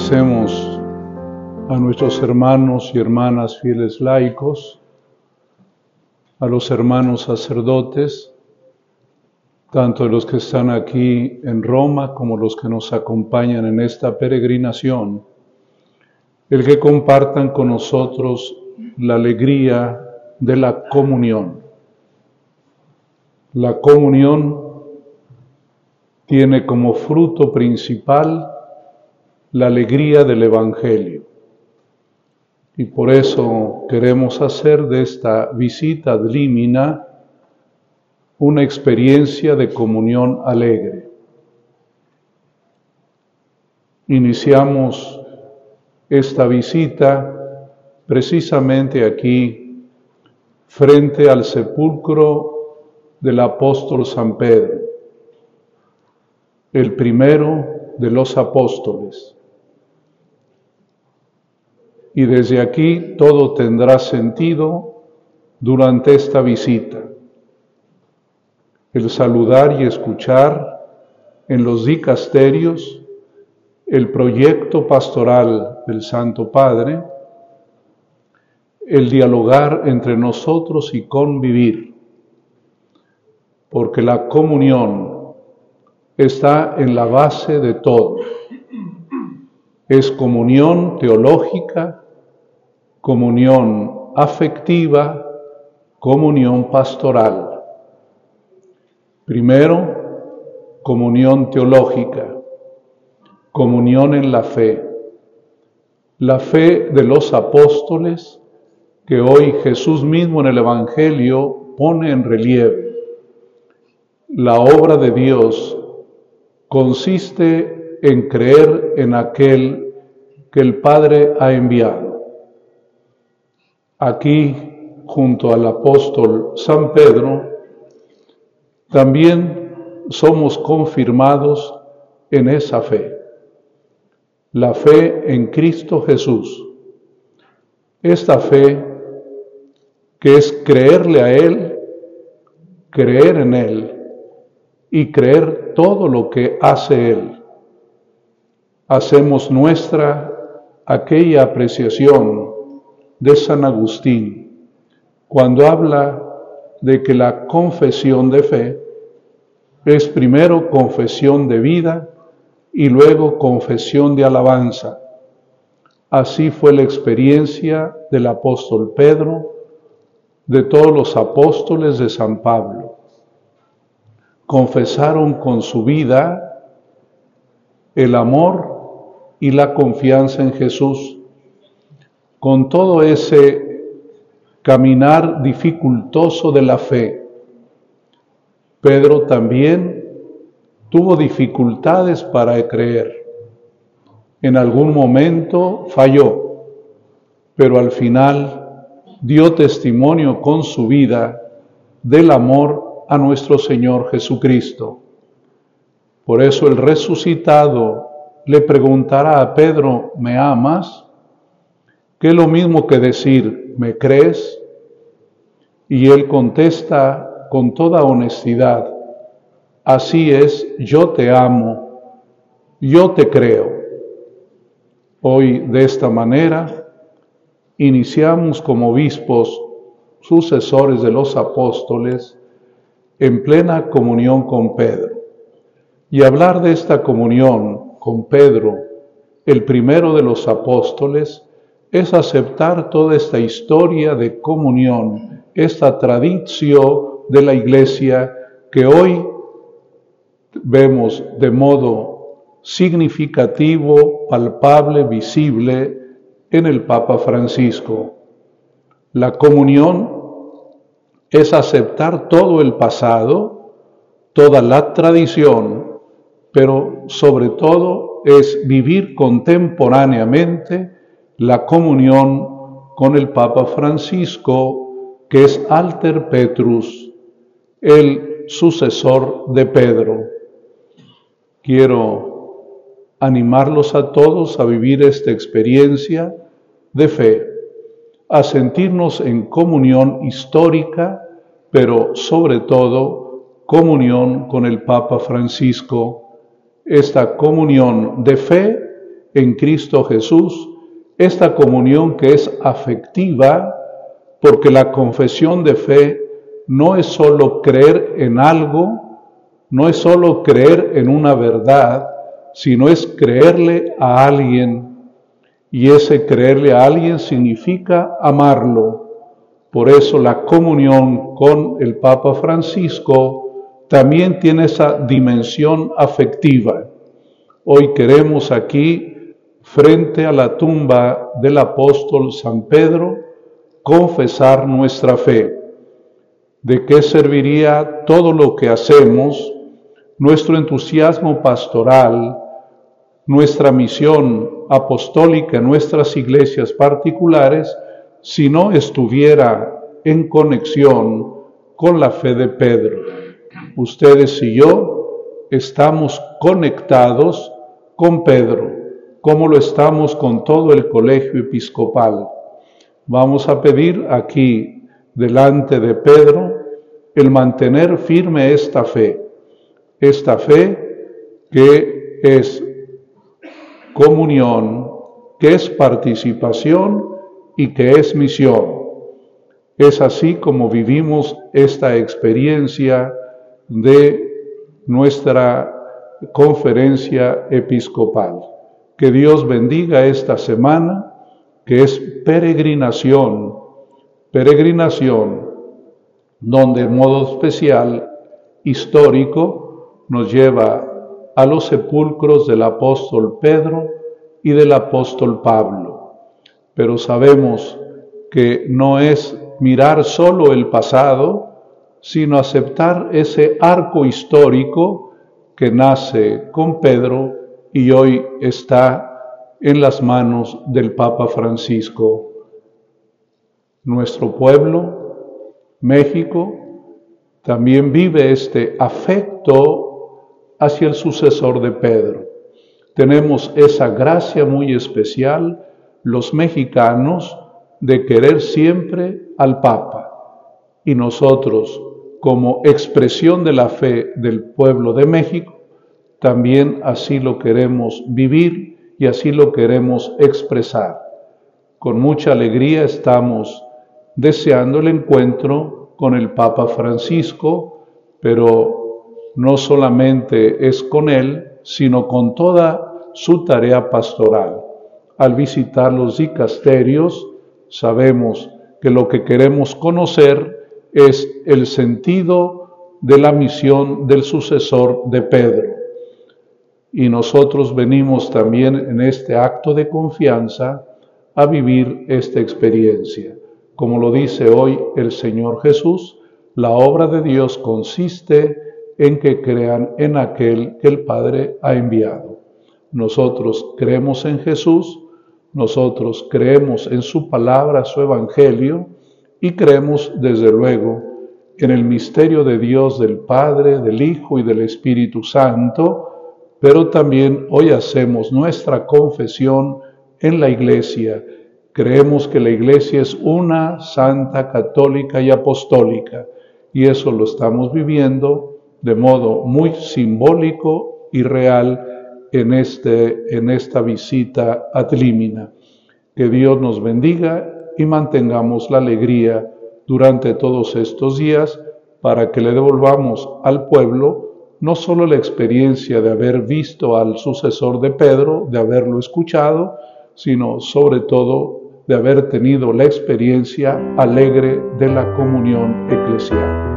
Agradecemos a nuestros hermanos y hermanas fieles laicos, a los hermanos sacerdotes, tanto los que están aquí en Roma como los que nos acompañan en esta peregrinación, el que compartan con nosotros la alegría de la comunión. La comunión tiene como fruto principal la alegría del Evangelio. Y por eso queremos hacer de esta visita ad limina una experiencia de comunión alegre. Iniciamos esta visita precisamente aquí, frente al sepulcro del apóstol San Pedro, el primero de los apóstoles y desde aquí todo tendrá sentido durante esta visita. El saludar y escuchar en los dicasterios el proyecto pastoral del Santo Padre, el dialogar entre nosotros y convivir, porque la comunión está en la base de todo. Es comunión teológica, comunión afectiva, comunión pastoral. Primero, comunión teológica, comunión en la fe. La fe de los apóstoles que hoy Jesús mismo en el Evangelio pone en relieve. La obra de Dios consiste en creer en aquel que el Padre ha enviado. Aquí, junto al apóstol San Pedro, también somos confirmados en esa fe, la fe en Cristo Jesús. Esta fe que es creerle a Él, creer en Él y creer todo lo que hace Él. Hacemos nuestra aquella apreciación de San Agustín, cuando habla de que la confesión de fe es primero confesión de vida y luego confesión de alabanza. Así fue la experiencia del apóstol Pedro, de todos los apóstoles de San Pablo. Confesaron con su vida el amor y la confianza en Jesús con todo ese caminar dificultoso de la fe, Pedro también tuvo dificultades para creer. En algún momento falló, pero al final dio testimonio con su vida del amor a nuestro Señor Jesucristo. Por eso el resucitado le preguntará a Pedro, ¿me amas? que es lo mismo que decir, ¿me crees? Y él contesta con toda honestidad, así es, yo te amo, yo te creo. Hoy de esta manera iniciamos como obispos, sucesores de los apóstoles, en plena comunión con Pedro. Y hablar de esta comunión con Pedro, el primero de los apóstoles, es aceptar toda esta historia de comunión, esta tradición de la iglesia que hoy vemos de modo significativo, palpable, visible en el Papa Francisco. La comunión es aceptar todo el pasado, toda la tradición, pero sobre todo es vivir contemporáneamente la comunión con el Papa Francisco, que es Alter Petrus, el sucesor de Pedro. Quiero animarlos a todos a vivir esta experiencia de fe, a sentirnos en comunión histórica, pero sobre todo comunión con el Papa Francisco, esta comunión de fe en Cristo Jesús, esta comunión que es afectiva, porque la confesión de fe no es solo creer en algo, no es solo creer en una verdad, sino es creerle a alguien. Y ese creerle a alguien significa amarlo. Por eso la comunión con el Papa Francisco también tiene esa dimensión afectiva. Hoy queremos aquí, frente a la tumba del apóstol San Pedro, confesar nuestra fe. ¿De qué serviría todo lo que hacemos, nuestro entusiasmo pastoral, nuestra misión apostólica en nuestras iglesias particulares, si no estuviera en conexión con la fe de Pedro? Ustedes y yo estamos conectados con Pedro, como lo estamos con todo el colegio episcopal. Vamos a pedir aquí delante de Pedro el mantener firme esta fe, esta fe que es comunión, que es participación y que es misión. Es así como vivimos esta experiencia de nuestra conferencia episcopal. Que Dios bendiga esta semana, que es peregrinación peregrinación donde en modo especial histórico nos lleva a los sepulcros del apóstol Pedro y del apóstol Pablo. Pero sabemos que no es mirar solo el pasado, sino aceptar ese arco histórico que nace con Pedro y hoy está en las manos del Papa Francisco nuestro pueblo, México, también vive este afecto hacia el sucesor de Pedro. Tenemos esa gracia muy especial, los mexicanos, de querer siempre al Papa. Y nosotros, como expresión de la fe del pueblo de México, también así lo queremos vivir y así lo queremos expresar. Con mucha alegría estamos deseando el encuentro con el Papa Francisco, pero no solamente es con él, sino con toda su tarea pastoral. Al visitar los dicasterios, sabemos que lo que queremos conocer es el sentido de la misión del sucesor de Pedro. Y nosotros venimos también en este acto de confianza a vivir esta experiencia. Como lo dice hoy el Señor Jesús, la obra de Dios consiste en que crean en aquel que el Padre ha enviado. Nosotros creemos en Jesús, nosotros creemos en su palabra, su evangelio, y creemos desde luego en el misterio de Dios del Padre, del Hijo y del Espíritu Santo, pero también hoy hacemos nuestra confesión en la iglesia Creemos que la iglesia es una, santa, católica y apostólica, y eso lo estamos viviendo de modo muy simbólico y real en, este, en esta visita a Trímina. Que Dios nos bendiga y mantengamos la alegría durante todos estos días para que le devolvamos al pueblo no solo la experiencia de haber visto al sucesor de Pedro, de haberlo escuchado, sino sobre todo de haber tenido la experiencia alegre de la comunión eclesial.